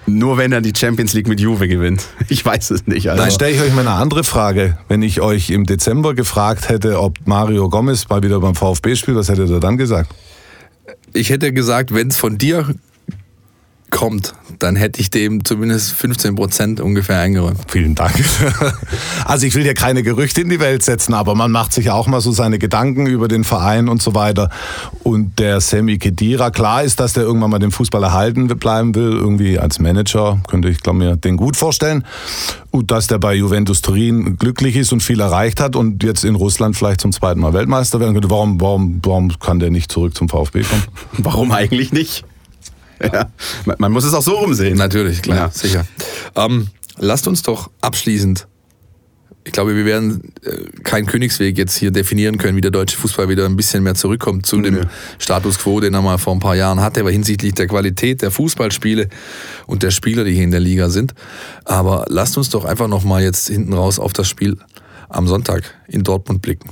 Nur wenn er die Champions League mit Juve gewinnt. *laughs* Ich weiß es nicht.
Also. Dann stelle ich euch mal eine andere Frage. Wenn ich euch im Dezember gefragt hätte, ob Mario Gomez mal wieder beim VfB spielt, was hättet ihr dann gesagt?
Ich hätte gesagt, wenn es von dir kommt, dann hätte ich dem zumindest 15 Prozent ungefähr eingeräumt.
Vielen Dank. *laughs* Also ich will ja keine Gerüchte in die Welt setzen, aber man macht sich ja auch mal so seine Gedanken über den Verein und so weiter. Und der Semi Kedira, klar ist, dass der irgendwann mal den Fußball erhalten bleiben will, irgendwie als Manager, könnte ich glaube mir den gut vorstellen. Und dass der bei Juventus Turin glücklich ist und viel erreicht hat und jetzt in Russland vielleicht zum zweiten Mal Weltmeister werden könnte. Warum, warum, warum kann der nicht zurück zum VfB kommen? *laughs*
Warum eigentlich nicht? Ja, man muss es auch so rumsehen.
Natürlich, klar, ja. sicher. Ähm, lasst uns doch abschließend ich glaube, wir werden äh, keinen Königsweg jetzt hier definieren können, wie der deutsche Fußball wieder ein bisschen mehr zurückkommt zu dem Status quo, den er mal vor ein paar Jahren hatte, aber hinsichtlich der Qualität der Fußballspiele und der Spieler, die hier in der Liga sind. Aber lasst uns doch einfach nochmal jetzt hinten raus auf das Spiel am Sonntag in Dortmund blicken.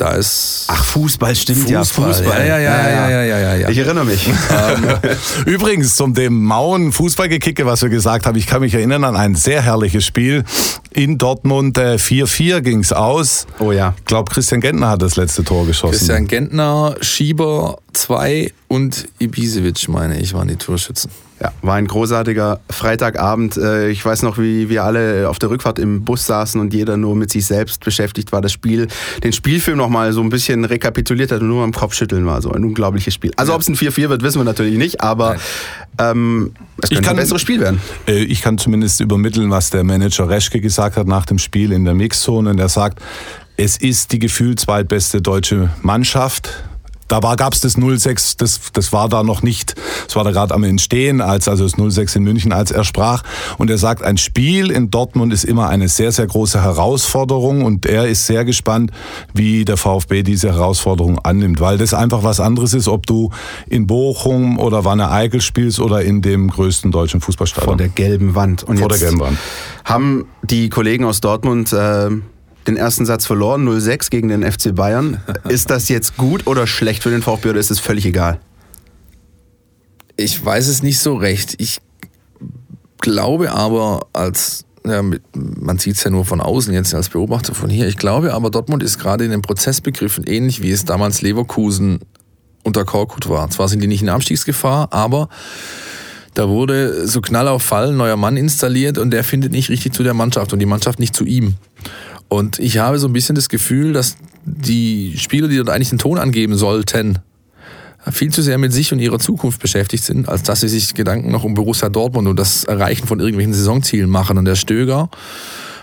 Da ist.
Ach, Fußball stimmt ja.
Fußball.
Fußball.
Ja, ja, ja, ja, ja, ja, ja.
Ich erinnere mich. *laughs*
Übrigens, zum dem Mauen Fußballgekicke, was wir gesagt haben, ich kann mich erinnern an ein sehr herrliches Spiel. In Dortmund äh, 4-4 ging es aus.
Oh ja.
Ich glaube, Christian Gentner hat das letzte Tor geschossen.
Christian Gentner, Schieber 2 und Ibisevic, meine ich, waren die Torschützen.
Ja, war ein großartiger Freitagabend. Äh, Ich weiß noch, wie wir alle auf der Rückfahrt im Bus saßen und jeder nur mit sich selbst beschäftigt war. Das Spiel, den Spielfilm nochmal so ein bisschen rekapituliert hat und nur am Kopf schütteln war. So ein unglaubliches Spiel. Also, ob es ein 4-4 wird, wissen wir natürlich nicht, aber ähm, es
Ich
könnte
kann-
ein besseres Spiel werden.
Äh, Ich kann zumindest übermitteln, was der Manager Reschke gesagt hat nach dem Spiel in der Mixzone. Und er sagt, es ist die gefühlt zweitbeste deutsche Mannschaft. Da gab es das 0-6, das, das war da noch nicht, das war da gerade am Entstehen, als also das 0-6 in München, als er sprach. Und er sagt, ein Spiel in Dortmund ist immer eine sehr, sehr große Herausforderung und er ist sehr gespannt, wie der VfB diese Herausforderung annimmt, weil das einfach was anderes ist, ob du in Bochum oder Wanne Eickel spielst oder in dem größten deutschen Fußballstadion.
Vor der gelben Wand. Und
Vor der gelben Wand.
haben die Kollegen aus Dortmund äh, den ersten Satz verloren, 0-6 gegen den FC Bayern. *laughs* Ist das jetzt gut oder schlecht für den VfB oder ist es völlig egal?
Ich weiß es nicht so recht. Ich glaube aber als, ja, mit, man sieht es ja nur von außen jetzt als Beobachter von hier, ich glaube aber Dortmund ist gerade in den Prozess begriffen, ähnlich wie es damals Leverkusen unter Korkut war. Zwar sind die nicht in Abstiegsgefahr, aber da wurde so Knall auf Fall ein neuer Mann installiert und der findet nicht richtig zu der Mannschaft und die Mannschaft nicht zu ihm. Und ich habe so ein bisschen das Gefühl, dass die Spieler, die dort eigentlich den Ton angeben sollten, viel zu sehr mit sich und ihrer Zukunft beschäftigt sind, als dass sie sich Gedanken noch um Borussia Dortmund und das Erreichen von irgendwelchen Saisonzielen machen. Und der Stöger,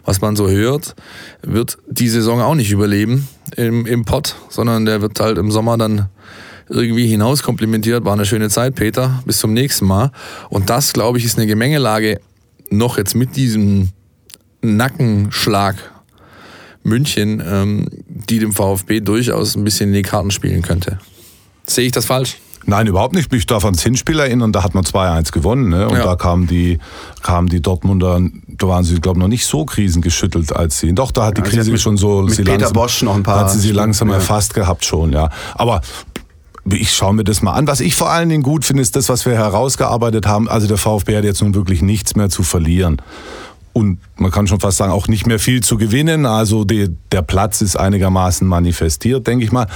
was man so hört, wird die Saison auch nicht überleben im, im Pott, sondern der wird halt im Sommer dann irgendwie hinaus komplimentiert. War eine schöne Zeit, Peter. Bis zum nächsten Mal. Und das, glaube ich, ist eine Gemengelage noch jetzt mit diesem Nackenschlag München, ähm, die dem VfB durchaus ein bisschen in die Karten spielen könnte. Sehe ich das falsch?
Nein, überhaupt nicht. Ich darf ans Hinspiel erinnern, da hat man 2-1 gewonnen. Ne? Und
Ja.
da kamen die, kamen die Dortmunder, da waren sie, glaube ich, noch nicht so krisengeschüttelt, als sie. Doch, da hat die
Ja,
Krise
mit-
schon so.
mit Peter
langsam,
Bosch noch ein paar
Hat sie sie langsam
ja.
erfasst gehabt schon, ja. Aber ich schaue mir das mal an. Was ich vor allen Dingen gut finde, ist das, was wir herausgearbeitet haben. Also der VfB hat jetzt nun wirklich nichts mehr zu verlieren. Und man kann schon fast sagen, auch nicht mehr viel zu gewinnen. Also die, der Platz ist einigermaßen manifestiert, denke ich mal.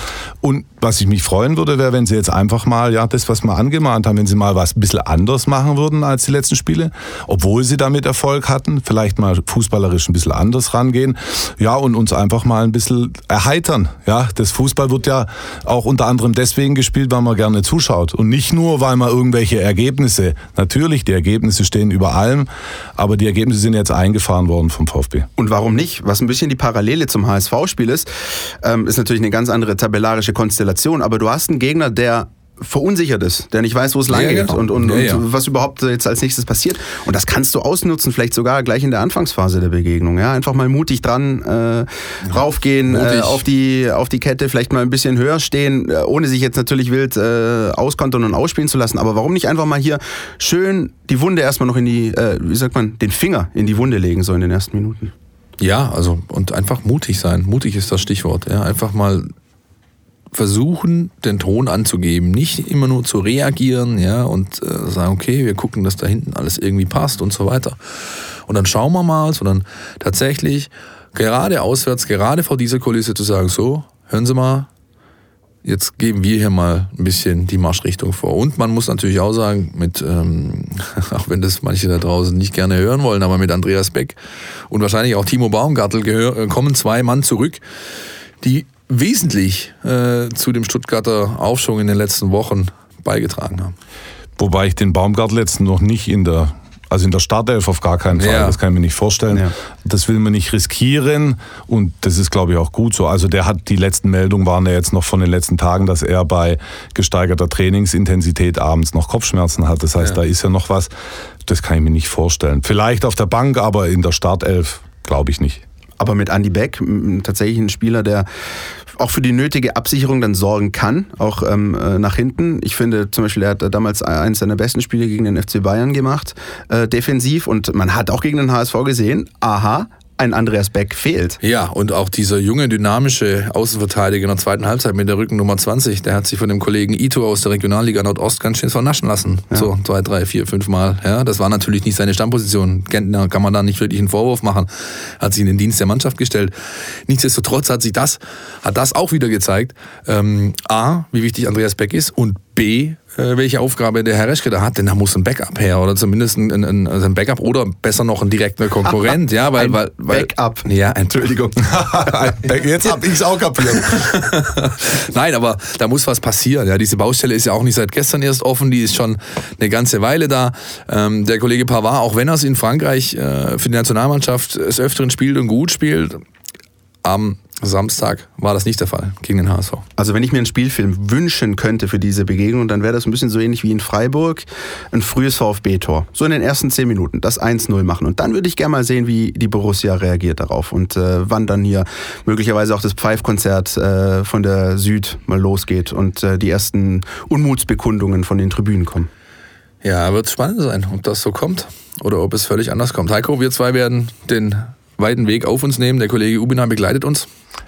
Und was ich mich freuen würde, wäre, wenn sie jetzt einfach mal, ja, das, was wir angemahnt haben, wenn sie mal was ein bisschen anders machen würden als die letzten Spiele, obwohl sie damit Erfolg hatten, vielleicht mal fußballerisch ein bisschen anders rangehen, ja, und uns einfach mal ein bisschen erheitern. Ja, das Fußball wird ja auch unter anderem deswegen gespielt, weil man gerne zuschaut und nicht nur, weil man irgendwelche Ergebnisse, natürlich, die Ergebnisse stehen über allem, aber die Ergebnisse sind jetzt eingefahren worden vom VfB.
Und warum nicht? Was ein bisschen die Parallele zum HSV-Spiel ist, ähm, ist natürlich eine ganz andere tabellarische Konstellation. Aber du hast einen Gegner, der verunsichert ist, der nicht weiß, wo es lang
Ja,
geht
genau.
und, und,
Ja, ja.
und was überhaupt jetzt als nächstes passiert. Und das kannst du ausnutzen, vielleicht sogar gleich in der Anfangsphase der Begegnung. Ja? Einfach mal mutig dran äh, raufgehen, äh, auf, die, auf die Kette, vielleicht mal ein bisschen höher stehen, äh, ohne sich jetzt natürlich wild äh, auskontern und ausspielen zu lassen. Aber warum nicht einfach mal hier schön die Wunde erstmal noch in die, äh, wie sagt man, den Finger in die Wunde legen, so in den ersten Minuten?
Ja, also und einfach mutig sein. Mutig ist das Stichwort. Ja, einfach mal versuchen, den Ton anzugeben, nicht immer nur zu reagieren, ja, und äh, sagen, okay, wir gucken, dass da hinten alles irgendwie passt und so weiter. Und dann schauen wir mal, sondern tatsächlich gerade auswärts, gerade vor dieser Kulisse zu sagen, so, hören Sie mal, jetzt geben wir hier mal ein bisschen die Marschrichtung vor. Und man muss natürlich auch sagen, mit, ähm, *laughs* auch wenn das manche da draußen nicht gerne hören wollen, aber mit Andreas Beck und wahrscheinlich auch Timo Baumgartel gehör, kommen zwei Mann zurück, die wesentlich äh, zu dem Stuttgarter Aufschwung in den letzten Wochen beigetragen haben.
Wobei ich den Baumgartel jetzt noch nicht in der, also in der Startelf auf gar keinen Fall,
Ja.
das kann ich mir nicht vorstellen.
Ja.
Das will man nicht riskieren und das ist, glaube ich, auch gut so. Also der hat, die letzten Meldungen waren ja jetzt noch von den letzten Tagen, dass er bei gesteigerter Trainingsintensität abends noch Kopfschmerzen hat. Das heißt,
Ja.
da ist ja noch was, das kann ich mir nicht vorstellen. Vielleicht auf der Bank, aber in der Startelf glaube ich nicht.
aber mit Andy Beck tatsächlich ein Spieler, der auch für die nötige Absicherung dann sorgen kann, auch ähm, äh, nach hinten. Ich finde zum Beispiel, er hat damals eines seiner besten Spiele gegen den FC Bayern gemacht, äh, defensiv. Und man hat auch gegen den HSV gesehen, aha, ein Andreas Beck fehlt.
Ja, und auch dieser junge, dynamische Außenverteidiger in der zweiten Halbzeit mit der Rückennummer 20, der hat sich von dem Kollegen Ito aus der Regionalliga Nordost ganz schön vernaschen lassen. Ja. So zwei, drei, vier, fünf Mal. Ja, das war natürlich nicht seine Stammposition. Gentner kann man da nicht wirklich einen Vorwurf machen. Hat sich in den Dienst der Mannschaft gestellt. Nichtsdestotrotz hat sich das, hat das auch wieder gezeigt. Ähm, A, wie wichtig Andreas Beck ist und B, äh, welche Aufgabe der Herr Reschke da hat, denn da muss ein Backup her oder zumindest ein, ein, also ein Backup oder besser noch ein direkter Konkurrent, ja, weil,
ein
weil, weil
Backup.
Ja, Entschuldigung. *laughs*
Jetzt hab ich's auch kapiert. *laughs*
Nein, aber da muss was passieren. Ja, diese Baustelle ist ja auch nicht seit gestern erst offen, die ist schon eine ganze Weile da. Ähm, der Kollege Pavard, auch wenn er es in Frankreich äh, für die Nationalmannschaft des Öfteren spielt und gut spielt, am Samstag war das nicht der Fall gegen den HSV.
Also wenn ich mir einen Spielfilm wünschen könnte für diese Begegnung, dann wäre das ein bisschen so ähnlich wie in Freiburg, ein frühes VfB-Tor. So in den ersten zehn Minuten, das 1-0 machen. Und dann würde ich gerne mal sehen, wie die Borussia reagiert darauf und äh, wann dann hier möglicherweise auch das Pfeifkonzert äh, von der Süd mal losgeht und äh, die ersten Unmutsbekundungen von den Tribünen kommen.
Ja, wird spannend sein, ob das so kommt oder ob es völlig anders kommt. Heiko, wir zwei werden den weiten Weg auf uns nehmen. Der Kollege Ubina begleitet uns.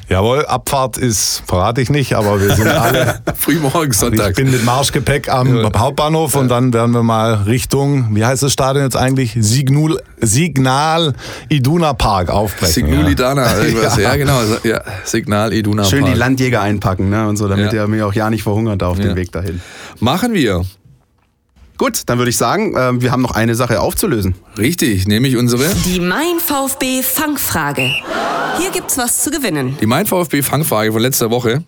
Jawohl, Abfahrt ist, verrate ich nicht, aber wir sind *laughs* alle
frühmorgens Sonntag.
Ich bin mit Marschgepäck am ja. Hauptbahnhof und dann werden wir mal Richtung, wie heißt das Stadion jetzt eigentlich? Signul, Signal Iduna Park aufbrechen.
Signal ja. *laughs* Irgendwas. ja. ja, genau. Ja, Signal Iduna
Schön
Park.
Schön die Landjäger einpacken ne? und so, damit ja. ihr mir auch ja nicht verhungert auf dem Weg dahin.
Machen wir.
Gut, dann würde ich sagen, äh, wir haben noch eine Sache aufzulösen.
Richtig, nämlich unsere.
Die Mein VfB Fangfrage. Hier gibt's was zu gewinnen.
Die Mein VfB Fangfrage von letzter Woche.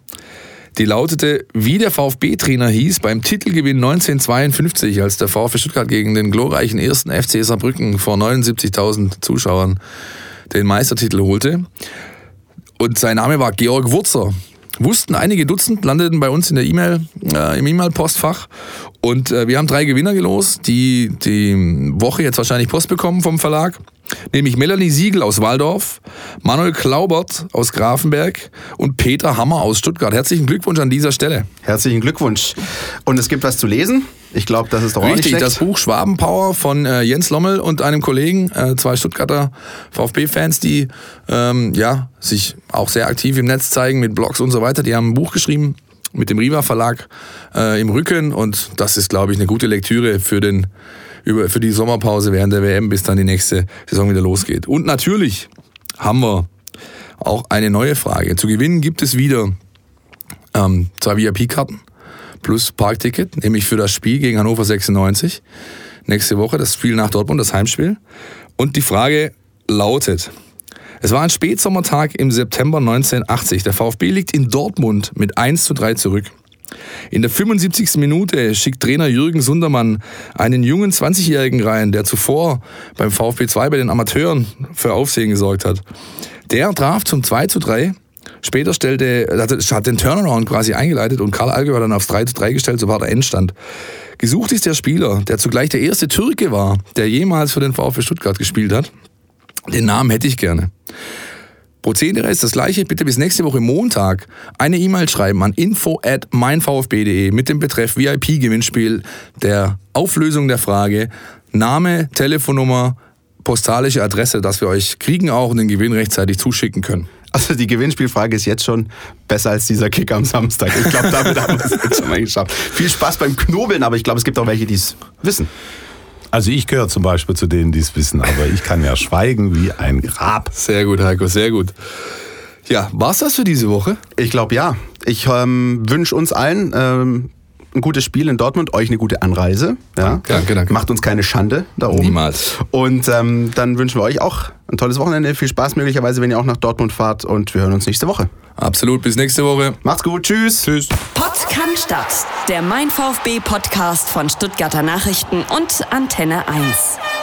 Die lautete, wie der VfB-Trainer hieß beim Titelgewinn 1952, als der VfB Stuttgart gegen den glorreichen ersten FC Saarbrücken vor 79.000 Zuschauern den Meistertitel holte. Und sein Name war Georg Wurzer. Wussten einige Dutzend, landeten bei uns in der E-Mail, äh, im E-Mail-Postfach. Und äh, wir haben drei Gewinner gelost, die die Woche jetzt wahrscheinlich Post bekommen vom Verlag. Nämlich Melanie Siegel aus Waldorf, Manuel Klaubert aus Grafenberg und Peter Hammer aus Stuttgart. Herzlichen Glückwunsch an dieser Stelle.
Herzlichen Glückwunsch. Und es gibt was zu lesen? Ich glaube, das ist doch
Richtig,
auch nicht
das Buch Schwabenpower von äh, Jens Lommel und einem Kollegen, äh, zwei Stuttgarter VfB-Fans, die ähm, ja, sich auch sehr aktiv im Netz zeigen mit Blogs und so weiter. Die haben ein Buch geschrieben mit dem Riva Verlag äh, im Rücken und das ist, glaube ich, eine gute Lektüre für den über, für die Sommerpause während der WM, bis dann die nächste Saison wieder losgeht. Und natürlich haben wir auch eine neue Frage. Zu gewinnen gibt es wieder ähm, zwei VIP-Karten plus Parkticket, nämlich für das Spiel gegen Hannover 96. Nächste Woche das Spiel nach Dortmund, das Heimspiel. Und die Frage lautet, es war ein Spätsommertag im September 1980. Der VfB liegt in Dortmund mit 1 zu 3 zurück. In der 75. Minute schickt Trainer Jürgen Sundermann einen jungen 20-Jährigen rein, der zuvor beim VfB 2 bei den Amateuren für Aufsehen gesorgt hat. Der traf zum 2 zu 3. Später stellte, hat den Turnaround quasi eingeleitet und Karl Allgäuer dann aufs 3 zu 3 gestellt, so war der Endstand. Gesucht ist der Spieler, der zugleich der erste Türke war, der jemals für den VfB Stuttgart gespielt hat. Den Namen hätte ich gerne. Prozedere ist das gleiche. Bitte bis nächste Woche Montag eine E-Mail schreiben an info at meinvfb.de mit dem Betreff VIP-Gewinnspiel der Auflösung der Frage Name, Telefonnummer, postalische Adresse, dass wir euch kriegen auch und den Gewinn rechtzeitig zuschicken können.
Also die Gewinnspielfrage ist jetzt schon besser als dieser Kick am Samstag. Ich glaube, damit haben wir es jetzt schon mal geschafft. Viel Spaß beim Knobeln, aber ich glaube, es gibt auch welche, die es wissen.
Also ich gehöre zum Beispiel zu denen, die es wissen, aber ich kann ja schweigen wie ein Grab.
Sehr gut, Heiko, sehr gut. Ja, war's das für diese Woche?
Ich glaube ja. Ich ähm, wünsche uns allen ähm, ein gutes Spiel in Dortmund, euch eine gute Anreise. Ja.
Danke, danke.
Macht uns keine Schande da oben.
Niemals.
Und ähm, dann wünschen wir euch auch ein tolles Wochenende. Viel Spaß möglicherweise, wenn ihr auch nach Dortmund fahrt. Und wir hören uns nächste Woche.
Absolut. Bis nächste Woche.
Macht's gut. Tschüss.
Tschüss.
Kann Stadt. Der Mein VfB Podcast von Stuttgarter Nachrichten und Antenne 1.